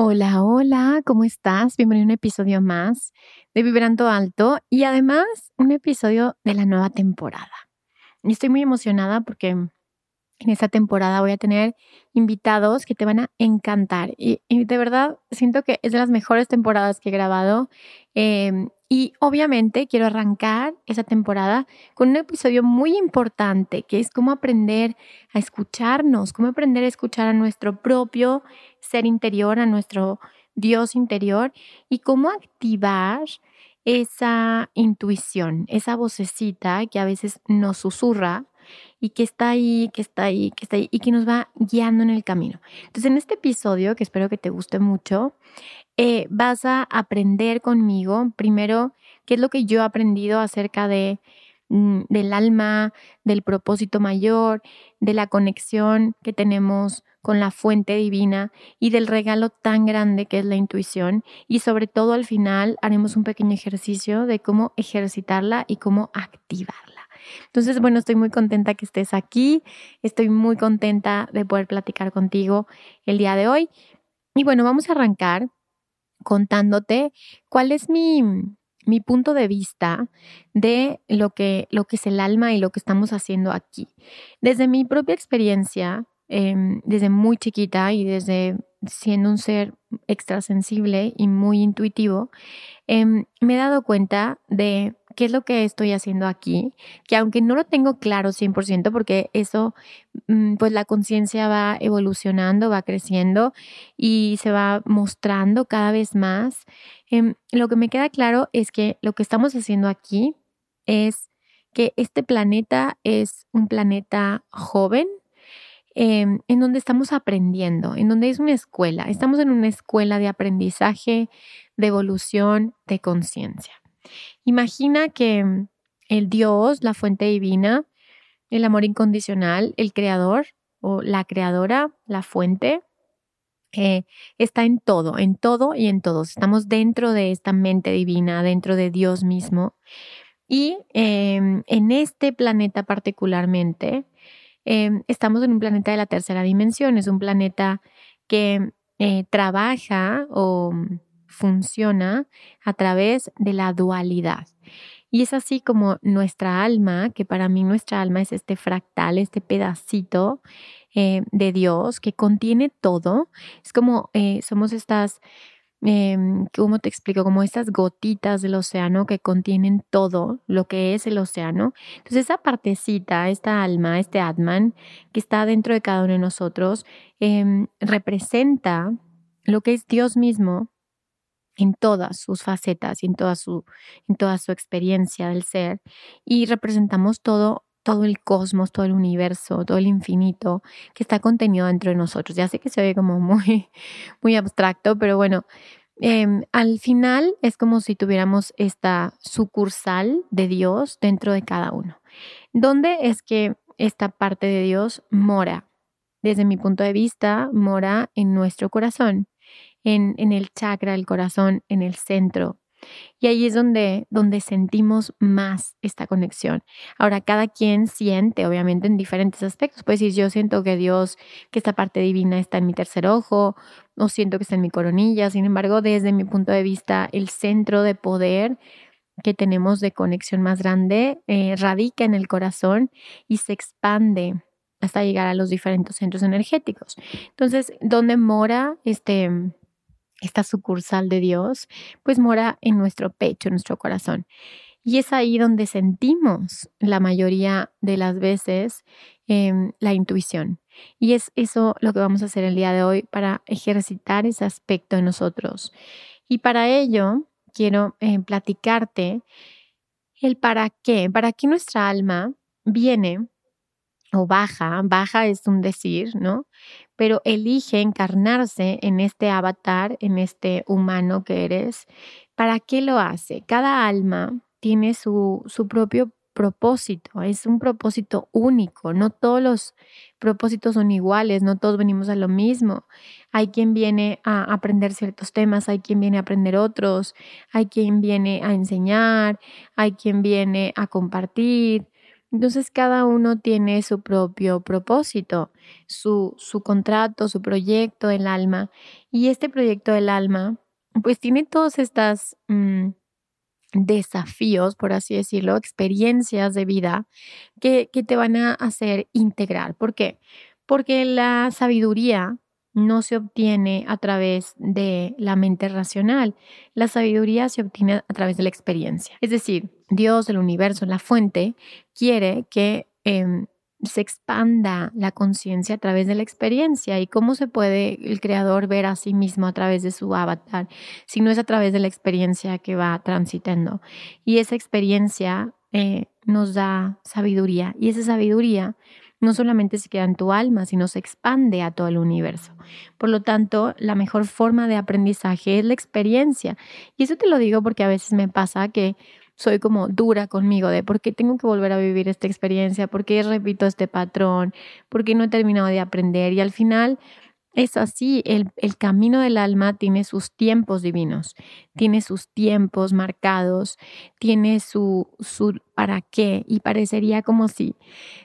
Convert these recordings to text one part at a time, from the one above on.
Hola, hola, ¿cómo estás? Bienvenido a un episodio más de Vibrando Alto y además un episodio de la nueva temporada. Y estoy muy emocionada porque en esta temporada voy a tener invitados que te van a encantar y, de verdad siento que es de las mejores temporadas que he grabado em, y obviamente quiero arrancar esa temporada con un episodio muy importante, que es cómo aprender a escucharnos, cómo aprender a escuchar a nuestro propio ser interior, a nuestro Dios interior y cómo activar esa intuición, esa vocecita que a veces nos susurra y que está ahí, que está ahí, que está ahí y que nos va guiando en el camino. Entonces, en este episodio, que espero que te guste mucho, eh, vas a aprender conmigo primero qué es lo que yo he aprendido acerca de mm, del alma, del propósito mayor, de la conexión que tenemos con la fuente divina y del regalo tan grande que es la intuición y sobre todo al final haremos un pequeño ejercicio de cómo ejercitarla y cómo activarla. Entonces, bueno, estoy muy contenta que estés aquí, estoy muy contenta de poder platicar contigo el día de hoy. Y bueno, vamos a arrancar contándote cuál es mi, mi punto de vista de lo que, lo que es el alma y lo que estamos haciendo aquí. Desde mi propia experiencia, em, desde muy chiquita y desde siendo un ser extrasensible y muy intuitivo, em, me he dado cuenta de qué es lo que estoy haciendo aquí, que aunque no lo tengo claro 100%, porque eso, mm, pues la conciencia va evolucionando, va creciendo y se va mostrando cada vez más, em, lo que me queda claro es que lo que estamos haciendo aquí es que este planeta es un planeta joven, em, en donde estamos aprendiendo, en donde es una escuela. Estamos en una escuela de aprendizaje, de evolución, de conciencia. Imagina que el Dios, la fuente divina, el amor incondicional, el creador o la creadora, la fuente, eh, está en todo, en todo y en todos. Estamos dentro de esta mente divina, dentro de Dios mismo. Y em, en este planeta particularmente, em, estamos en un planeta de la tercera dimensión. Es un planeta que eh, trabaja o funciona a través de la dualidad. Y es así como nuestra alma, que para mí nuestra alma es este fractal, este pedacito eh, de Dios que contiene todo. Es como eh, somos estas, eh, ¿cómo te explico? Como estas gotitas del océano que contienen todo lo que es el océano. Entonces esa partecita, esta alma, este Atman que está dentro de cada uno de nosotros, em, representa lo que es Dios mismo en todas sus facetas y en toda su, en toda su experiencia del ser y representamos todo todo el cosmos, todo el universo, todo el infinito que está contenido dentro de nosotros. Ya sé que se ve como muy, muy abstracto, pero bueno, em, al final es como si tuviéramos esta sucursal de Dios dentro de cada uno. ¿Dónde es que esta parte de Dios mora? Desde mi punto de vista, mora en nuestro corazón en, el chakra del corazón, en el centro. Y ahí es donde, donde sentimos más esta conexión. Ahora, cada quien siente, obviamente, en diferentes aspectos. Puede decir, yo siento que Dios, que esta parte divina está en mi tercer ojo, o siento que está en mi coronilla. Sin embargo, desde mi punto de vista, el centro de poder que tenemos de conexión más grande eh, radica en el corazón y se expande hasta llegar a los diferentes centros energéticos. Entonces, ¿dónde mora este esta sucursal de Dios, pues mora en nuestro pecho, en nuestro corazón. Y es ahí donde sentimos la mayoría de las veces em, la intuición. Y es eso lo que vamos a hacer el día de hoy para ejercitar ese aspecto de nosotros. Y para ello quiero eh, platicarte el para qué, para qué nuestra alma viene o baja, baja es un decir, ¿no? Pero elige encarnarse en este avatar, en este humano que eres. ¿Para qué lo hace? Cada alma tiene su, su propio propósito, es un propósito único, no todos los propósitos son iguales, no todos venimos a lo mismo. Hay quien viene a aprender ciertos temas, hay quien viene a aprender otros, hay quien viene a enseñar, hay quien viene a compartir. Entonces cada uno tiene su propio propósito, su, su contrato, su proyecto del alma. Y este proyecto del alma, pues tiene todas estas... Mm, desafíos, por así decirlo, experiencias de vida que, que te van a hacer integrar. ¿Por qué? Porque la sabiduría no se obtiene a través de la mente racional. La sabiduría se obtiene a través de la experiencia. Es decir, Dios, el universo, la fuente, quiere que em, se expanda la conciencia a través de la experiencia y cómo se puede el creador ver a sí mismo a través de su avatar, si no es a través de la experiencia que va transitando. Y esa experiencia eh, nos da sabiduría y esa sabiduría no solamente se queda en tu alma, sino se expande a todo el universo. Por lo tanto, la mejor forma de aprendizaje es la experiencia. Y eso te lo digo porque a veces me pasa que soy como dura conmigo de por qué tengo que volver a vivir esta experiencia, por qué repito este patrón, por qué no he terminado de aprender. Y al final es así, el, el camino del alma tiene sus tiempos divinos, tiene sus tiempos marcados, tiene su, su para qué y parecería como si,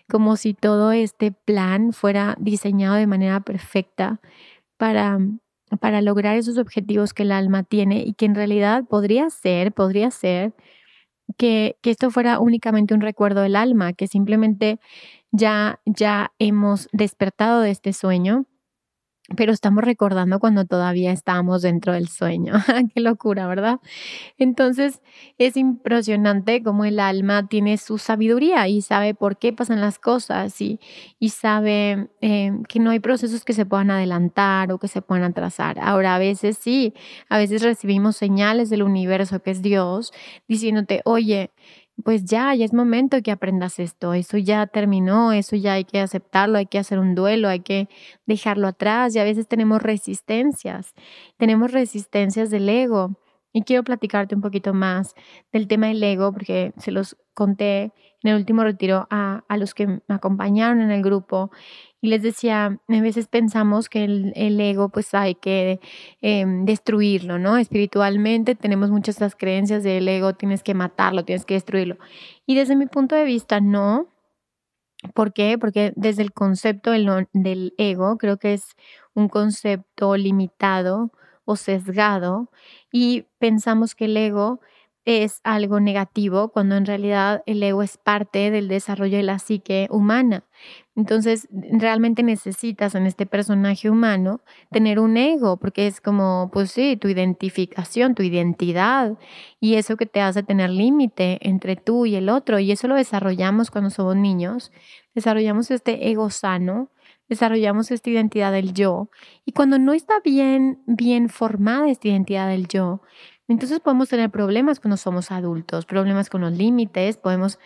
como si todo este plan fuera diseñado de manera perfecta para para lograr esos objetivos que el alma tiene y que en realidad podría ser, podría ser que, que esto fuera únicamente un recuerdo del alma, que simplemente ya, ya hemos despertado de este sueño pero estamos recordando cuando todavía estábamos dentro del sueño. Qué locura, ¿verdad? Entonces es impresionante cómo el alma tiene su sabiduría y sabe por qué pasan las cosas y, y sabe eh, que no hay procesos que se puedan adelantar o que se puedan atrasar. Ahora, a veces sí, a veces recibimos señales del universo que es Dios diciéndote, oye, pues ya, ya es momento que aprendas esto, eso ya terminó, eso ya hay que aceptarlo, hay que hacer un duelo, hay que dejarlo atrás y a veces tenemos resistencias, tenemos resistencias del ego. Y quiero platicarte un poquito más del tema del ego porque se los conté en el último retiro a, a los que me acompañaron en el grupo y les decía, a veces pensamos que el, el ego pues hay que em, destruirlo, ¿no? Espiritualmente tenemos muchas las creencias del ego, tienes que matarlo, tienes que destruirlo. Y desde mi punto de vista, no. ¿Por qué? Porque desde el concepto del, del ego, creo que es un concepto limitado o sesgado y pensamos que el ego es algo negativo cuando en realidad el ego es parte del desarrollo de la psique humana. Entonces, realmente necesitas en este personaje humano tener un ego, porque es como, pues sí, tu identificación, tu identidad, y eso que te hace tener límite entre tú y el otro, y eso lo desarrollamos cuando somos niños, desarrollamos este ego sano, desarrollamos esta identidad del yo, y cuando no está bien, bien formada esta identidad del yo, entonces podemos tener problemas cuando somos adultos, problemas con los límites, podemos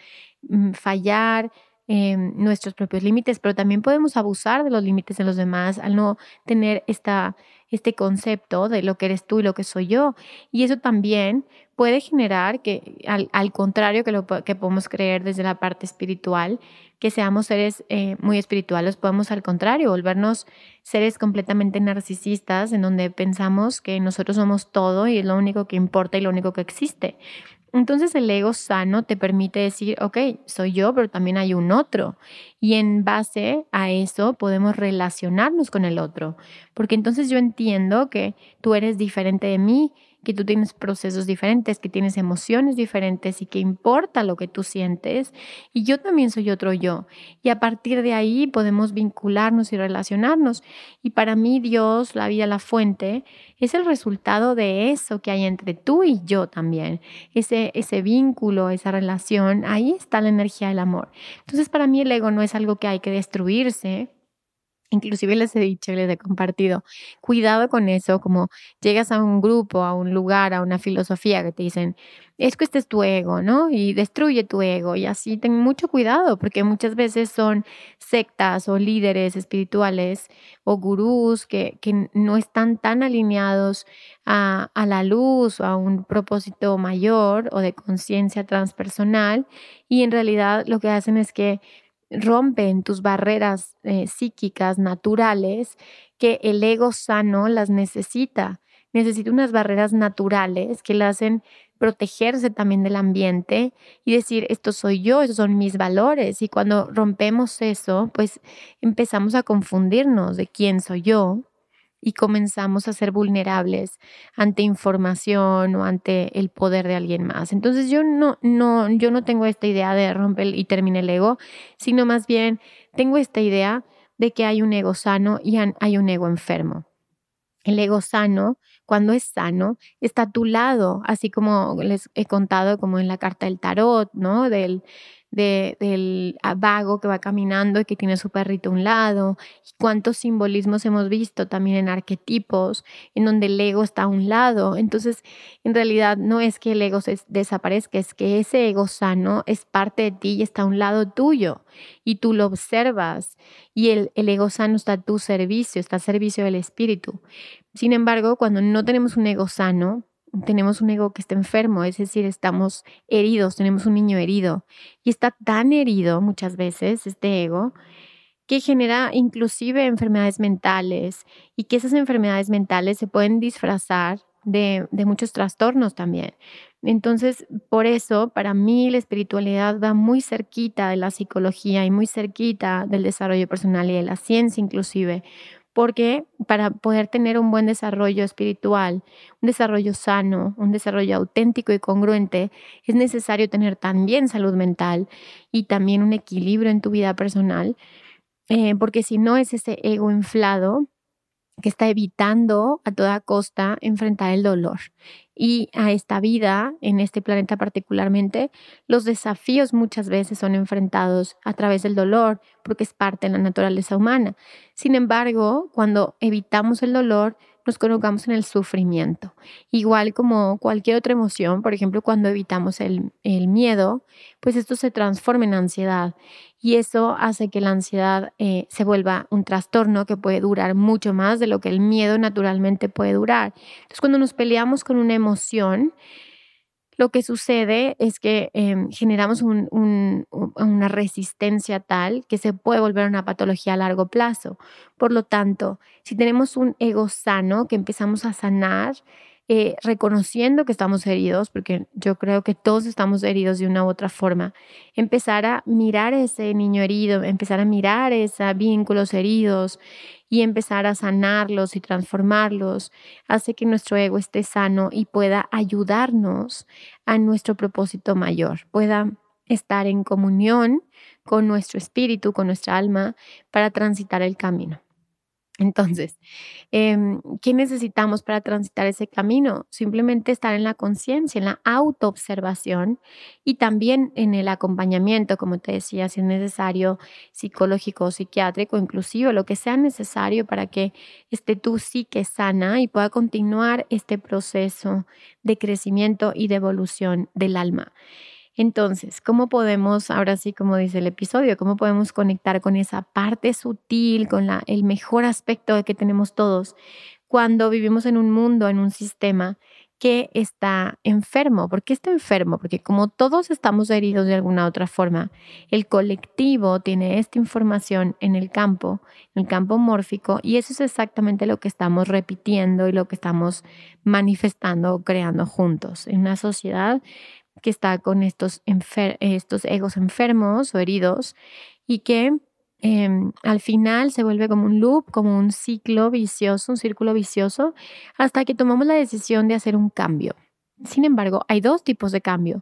mm, fallar en nuestros propios límites, pero también podemos abusar de los límites de los demás al no tener esta, este concepto de lo que eres tú y lo que soy yo. Y eso también puede generar que, al, al contrario que lo que podemos creer desde la parte espiritual, que seamos seres eh, muy espirituales, podemos al contrario volvernos seres completamente narcisistas en donde pensamos que nosotros somos todo y es lo único que importa y lo único que existe. Entonces el ego sano te permite decir, ok, soy yo, pero también hay un otro. Y en base a eso podemos relacionarnos con el otro. Porque entonces yo entiendo que tú eres diferente de mí que tú tienes procesos diferentes, que tienes emociones diferentes y que importa lo que tú sientes. Y yo también soy otro yo. Y a partir de ahí podemos vincularnos y relacionarnos. Y para mí Dios, la vida, la fuente, es el resultado de eso que hay entre tú y yo también. Ese, ese vínculo, esa relación, ahí está la energía del amor. Entonces para mí el ego no es algo que hay que destruirse, Inclusive les he dicho, les he compartido, cuidado con eso, como llegas a un grupo, a un lugar, a una filosofía que te dicen, es que este es tu ego, ¿no? Y destruye tu ego. Y así ten mucho cuidado, porque muchas veces son sectas o líderes espirituales o gurús que, no están tan alineados a la luz o a un propósito mayor o de conciencia transpersonal. Y en realidad lo que hacen es que rompen tus barreras eh, psíquicas naturales que el ego sano las necesita. Necesita unas barreras naturales que le hacen protegerse también del ambiente y decir, esto soy yo, esos son mis valores. Y cuando rompemos eso, pues empezamos a confundirnos de quién soy yo y comenzamos a ser vulnerables ante información o ante el poder de alguien más. Entonces yo no, no, yo no tengo esta idea de romper y termine el ego, sino más bien tengo esta idea de que hay un ego sano y hay un ego enfermo. El ego sano, cuando es sano, está a tu lado, así como les he contado como en la carta del tarot, ¿no? Del, del vago que va caminando y que tiene su perrito a un lado, y cuántos simbolismos hemos visto también en arquetipos, en donde el ego está a un lado. Entonces, en realidad no es que el ego se desaparezca, es que ese ego sano es parte de ti y está a un lado tuyo, y tú lo observas, y el, el ego sano está a tu servicio, está a servicio del espíritu. Sin embargo, cuando no tenemos un ego sano, tenemos un ego que está enfermo, es decir, estamos heridos, tenemos un niño herido y está tan herido muchas veces este ego que genera inclusive enfermedades mentales y que esas enfermedades mentales se pueden disfrazar de, de muchos trastornos también. Entonces, por eso, para mí la espiritualidad va muy cerquita de la psicología y muy cerquita del desarrollo personal y de la ciencia inclusive, porque para poder tener un buen desarrollo espiritual, un desarrollo sano, un desarrollo auténtico y congruente, es necesario tener también salud mental y también un equilibrio en tu vida personal, eh, porque si no es ese ego inflado que está evitando a toda costa enfrentar el dolor. Y a esta vida, en este planeta particularmente, los desafíos muchas veces son enfrentados a través del dolor, porque es parte de la naturaleza humana. Sin embargo, cuando evitamos el dolor, nos colocamos en el sufrimiento. Igual como cualquier otra emoción, por ejemplo, cuando evitamos el, miedo, pues esto se transforma en ansiedad y eso hace que la ansiedad eh, se vuelva un trastorno que puede durar mucho más de lo que el miedo naturalmente puede durar. Entonces, cuando nos peleamos con una emoción, lo que sucede es que em, generamos una resistencia tal que se puede volver una patología a largo plazo. Por lo tanto, si tenemos un ego sano que empezamos a sanar, eh, reconociendo que estamos heridos, porque yo creo que todos estamos heridos de una u otra forma, empezar a mirar ese niño herido, empezar a mirar esos vínculos heridos y empezar a sanarlos y transformarlos, hace que nuestro ego esté sano y pueda ayudarnos a nuestro propósito mayor, pueda estar en comunión con nuestro espíritu, con nuestra alma, para transitar el camino. Entonces, em, ¿qué necesitamos para transitar ese camino? Simplemente estar en la conciencia, en la autoobservación y también en el acompañamiento, como te decía, si es necesario psicológico o psiquiátrico, inclusive lo que sea necesario para que esté tu psique sana y pueda continuar este proceso de crecimiento y de evolución del alma. Entonces, ¿cómo podemos, ahora sí como dice el episodio, cómo podemos conectar con esa parte sutil, con la, el mejor aspecto que tenemos todos cuando vivimos en un mundo, en un sistema que está enfermo. ¿Por qué está enfermo? Porque como todos estamos heridos de alguna otra forma, el colectivo tiene esta información en el campo, en el campo mórfico, y eso es exactamente lo que estamos repitiendo y lo que estamos manifestando o creando juntos. En una sociedad que está con estos, estos egos enfermos o heridos y que em, al final se vuelve como un loop, como un ciclo vicioso, un círculo vicioso, hasta que tomamos la decisión de hacer un cambio. Sin embargo, hay dos tipos de cambio.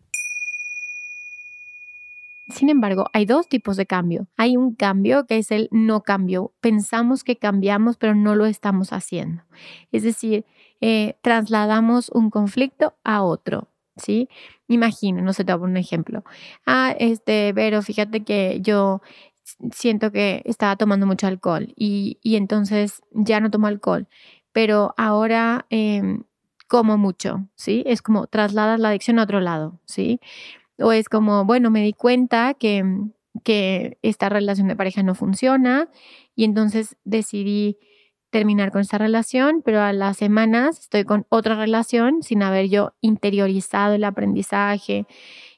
Sin embargo, hay dos tipos de cambio. Hay un cambio que es el no cambio. Pensamos que cambiamos, pero no lo estamos haciendo. Es decir, eh, trasladamos un conflicto a otro. ¿Sí? Imagina, no sé, te voy a poner un ejemplo. Ah, este, pero fíjate que yo siento que estaba tomando mucho alcohol y, entonces ya no tomo alcohol, pero ahora em, como mucho, ¿sí? Es como trasladas la adicción a otro lado, ¿sí? O es como, bueno, me di cuenta que, que esta relación de pareja no funciona y entonces decidí terminar con esta relación, pero a las semanas estoy con otra relación sin haber yo interiorizado el aprendizaje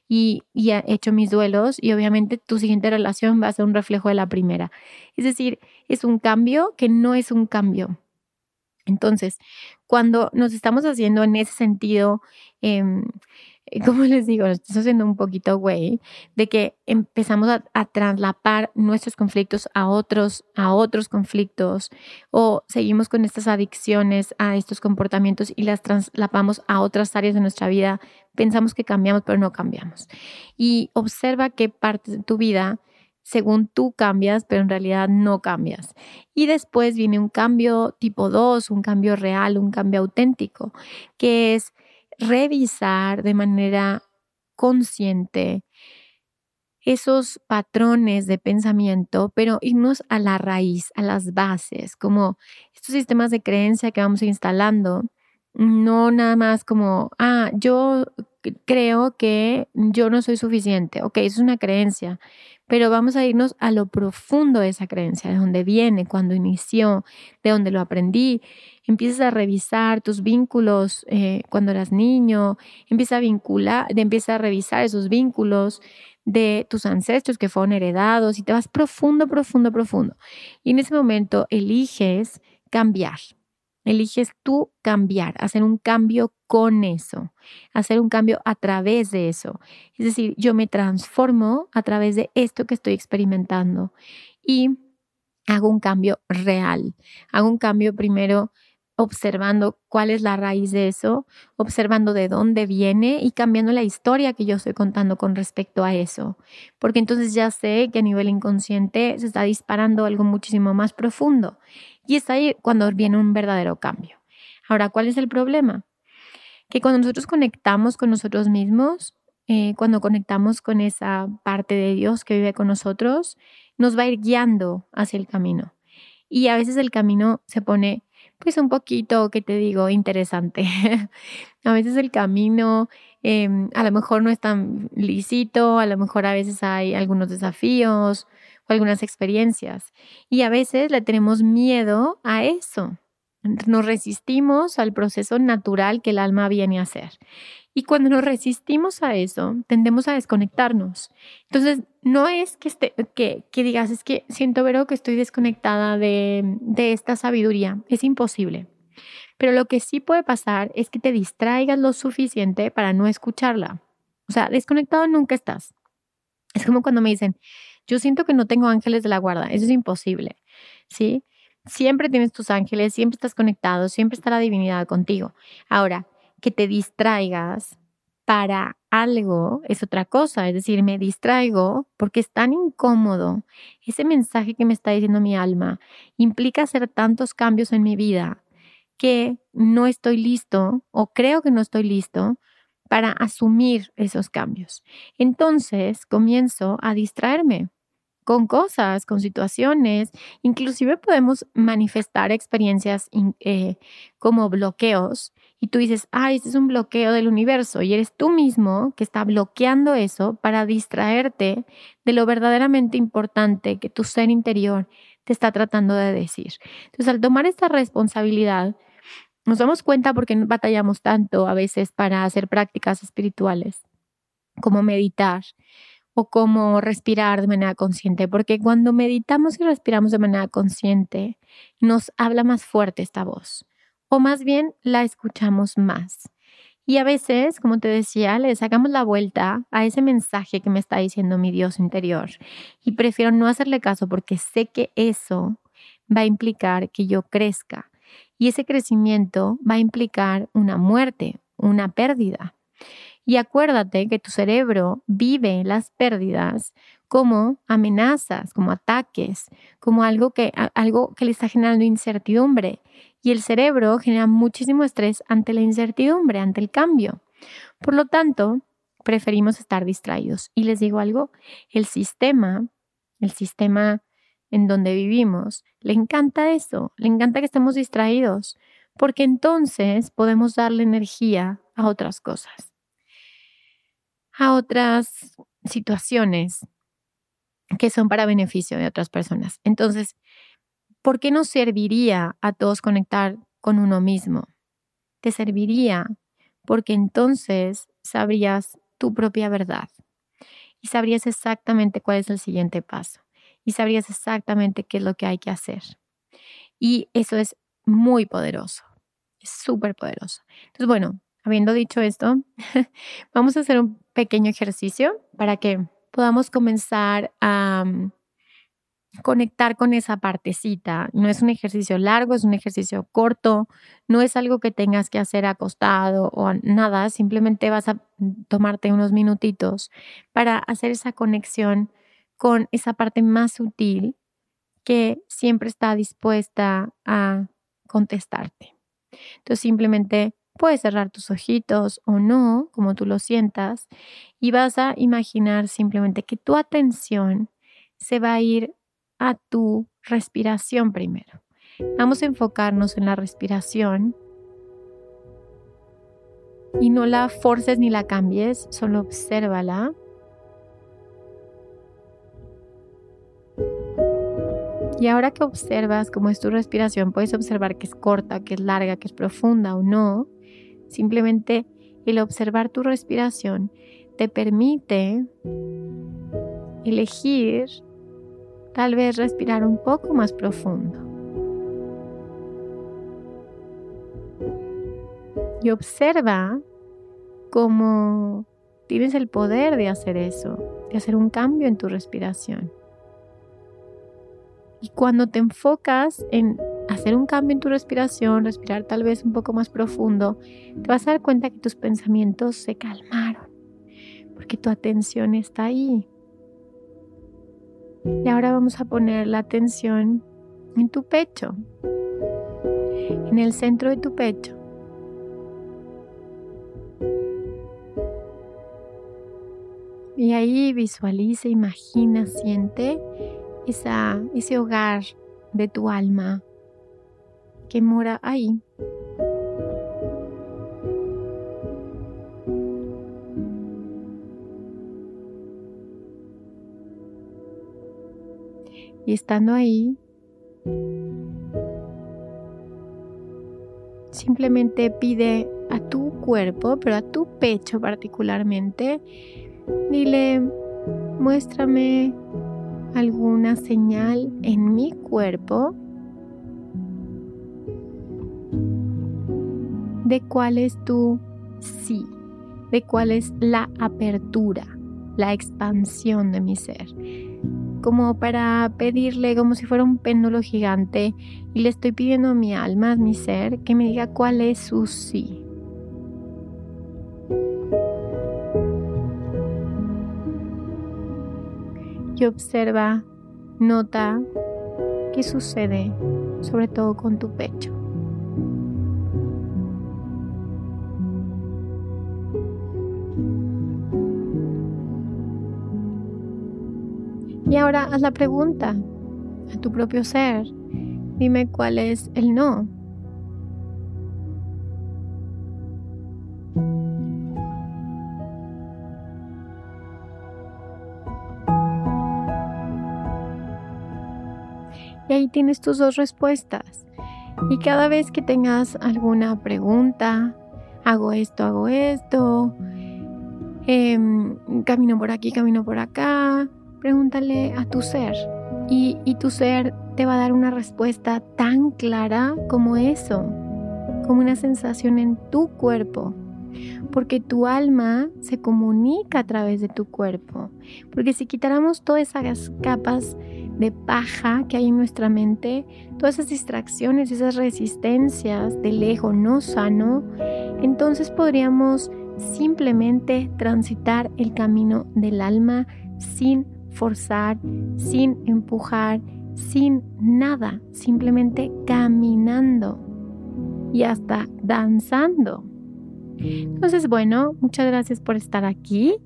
y, y hecho mis duelos y obviamente tu siguiente relación va a ser un reflejo de la primera. Es decir, es un cambio que no es un cambio. Entonces, cuando nos estamos haciendo en ese sentido, eh, como les digo, estamos haciendo un poquito güey, de que empezamos a, a, traslapar nuestros conflictos a otros, a otros conflictos, o seguimos con estas adicciones a estos comportamientos y las traslapamos a otras áreas de nuestra vida. Pensamos que cambiamos, pero no cambiamos. Y observa qué partes de tu vida, según tú cambias, pero en realidad no cambias. Y después viene un cambio tipo 2, un cambio real, un cambio auténtico, que es revisar de manera consciente esos patrones de pensamiento, pero irnos a la raíz, a las bases, como estos sistemas de creencia que vamos instalando, no nada más como, ah, yo creo que yo no soy suficiente, ok, eso es una creencia, pero vamos a irnos a lo profundo de esa creencia, de dónde viene, cuando inició, de dónde lo aprendí. Empiezas a revisar tus vínculos eh, cuando eras niño, empieza a vincular, empieza a revisar esos vínculos de tus ancestros que fueron heredados y te vas profundo, profundo, profundo. Y en ese momento eliges cambiar, eliges tú cambiar, hacer un cambio con eso, hacer un cambio a través de eso. Es decir, yo me transformo a través de esto que estoy experimentando y hago un cambio real. Hago un cambio primero observando cuál es la raíz de eso, observando de dónde viene y cambiando la historia que yo estoy contando con respecto a eso. Porque entonces ya sé que a nivel inconsciente se está disparando algo muchísimo más profundo. Y es ahí cuando viene un verdadero cambio. Ahora, ¿cuál es el problema? Que cuando nosotros conectamos con nosotros mismos, eh, cuando conectamos con esa parte de Dios que vive con nosotros, nos va a ir guiando hacia el camino. Y a veces el camino se pone, pues un poquito, ¿qué te digo?, interesante. a veces el camino em, a lo mejor no es tan lícito, a lo mejor a veces hay algunos desafíos o algunas experiencias. Y a veces le tenemos miedo a eso. Nos resistimos al proceso natural que el alma viene a hacer. Y cuando nos resistimos a eso, tendemos a desconectarnos. Entonces, no es que, esté, que, que digas, es que siento, Vero, que estoy desconectada de, de esta sabiduría. Es imposible. Pero lo que sí puede pasar es que te distraigas lo suficiente para no escucharla. O sea, desconectado nunca estás. Es como cuando me dicen, yo siento que no tengo ángeles de la guarda. Eso es imposible. ¿Sí? Siempre tienes tus ángeles, siempre estás conectado, siempre está la divinidad contigo. Ahora, que te distraigas para algo es otra cosa, es decir, me distraigo porque es tan incómodo. Ese mensaje que me está diciendo mi alma implica hacer tantos cambios en mi vida que no estoy listo o creo que no estoy listo para asumir esos cambios. Entonces comienzo a distraerme con cosas, con situaciones, inclusive podemos manifestar experiencias eh, como bloqueos y tú dices, ay, este es un bloqueo del universo y eres tú mismo que está bloqueando eso para distraerte de lo verdaderamente importante que tu ser interior te está tratando de decir. Entonces, al tomar esta responsabilidad, nos damos cuenta porque batallamos tanto a veces para hacer prácticas espirituales, como meditar o como respirar de manera consciente, porque cuando meditamos y respiramos de manera consciente, nos habla más fuerte esta voz o más bien la escuchamos más. Y a veces, como te decía, le sacamos la vuelta a ese mensaje que me está diciendo mi Dios interior y prefiero no hacerle caso porque sé que eso va a implicar que yo crezca y ese crecimiento va a implicar una muerte, una pérdida. Y acuérdate que tu cerebro vive las pérdidas como amenazas, como ataques, como algo que, algo que le está generando incertidumbre. Y el cerebro genera muchísimo estrés ante la incertidumbre, ante el cambio. Por lo tanto, preferimos estar distraídos. Y les digo algo, el sistema, el sistema en donde vivimos, le encanta eso, le encanta que estemos distraídos, porque entonces podemos darle energía a otras cosas a otras situaciones que son para beneficio de otras personas. Entonces, ¿por qué no serviría a todos conectar con uno mismo? Te serviría porque entonces sabrías tu propia verdad y sabrías exactamente cuál es el siguiente paso y sabrías exactamente qué es lo que hay que hacer. Y eso es muy poderoso, es súper poderoso. Entonces, bueno, habiendo dicho esto, vamos a hacer un pequeño ejercicio para que podamos comenzar a mm, conectar con esa partecita. No es un ejercicio largo, es un ejercicio corto, no es algo que tengas que hacer acostado o nada, simplemente vas a tomarte unos minutitos para hacer esa conexión con esa parte más sutil que siempre está dispuesta a contestarte. Entonces simplemente Puedes cerrar tus ojitos o no, como tú lo sientas, y vas a imaginar simplemente que tu atención se va a ir a tu respiración primero. Vamos a enfocarnos en la respiración y no la forces ni la cambies, solo obsérvala. Y ahora que observas cómo es tu respiración, puedes observar que es corta, que es larga, que es profunda o no. Simplemente el observar tu respiración te permite elegir tal vez respirar un poco más profundo. Y observa cómo tienes el poder de hacer eso, de hacer un cambio en tu respiración. Y cuando te enfocas en hacer un cambio en tu respiración, respirar tal vez un poco más profundo, te vas a dar cuenta que tus pensamientos se calmaron, porque tu atención está ahí. Y ahora vamos a poner la atención en tu pecho, en el centro de tu pecho. Y ahí visualiza, imagina, siente esa, ese hogar de tu alma, que mora ahí. Y estando ahí, simplemente pide a tu cuerpo, pero a tu pecho particularmente, dile, muéstrame alguna señal en mi cuerpo de cuál es tu sí, de cuál es la apertura, la expansión de mi ser. Como para pedirle, como si fuera un péndulo gigante, y le estoy pidiendo a mi alma, a mi ser, que me diga cuál es su sí. Y observa, nota qué sucede, sobre todo con tu pecho. Y ahora haz la pregunta a tu propio ser. Dime cuál es el no. Y ahí tienes tus dos respuestas. Y cada vez que tengas alguna pregunta, hago esto, hago esto, em, camino por aquí, camino por acá, pregúntale a tu ser. Y, y tu ser te va a dar una respuesta tan clara como eso, como una sensación en tu cuerpo porque tu alma se comunica a través de tu cuerpo. Porque si quitáramos todas esas capas de paja que hay en nuestra mente, todas esas distracciones, esas resistencias del ego no sano, entonces podríamos simplemente transitar el camino del alma sin forzar, sin empujar, sin nada, simplemente caminando y hasta danzando. Entonces, bueno, muchas gracias por estar aquí.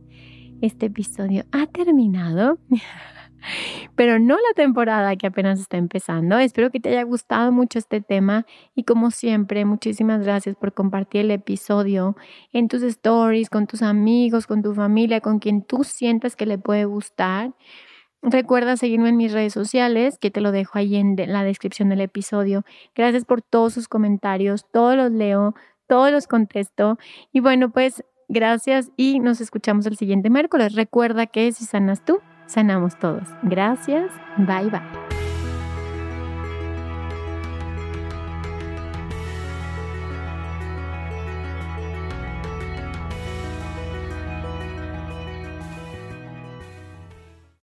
Este episodio ha terminado. Pero no la temporada que apenas está empezando. Espero que te haya gustado mucho este tema y como siempre, muchísimas gracias por compartir el episodio en tus stories, con tus amigos, con tu familia, con quien tú sientas que le puede gustar. Recuerda seguirme en mis redes sociales, que te lo dejo ahí en la descripción del episodio. Gracias por todos sus comentarios, todos los leo, todos los contesto. Y bueno, pues gracias y nos escuchamos el siguiente miércoles. Recuerda que si sanas tú, sanamos todos. Gracias. Bye bye.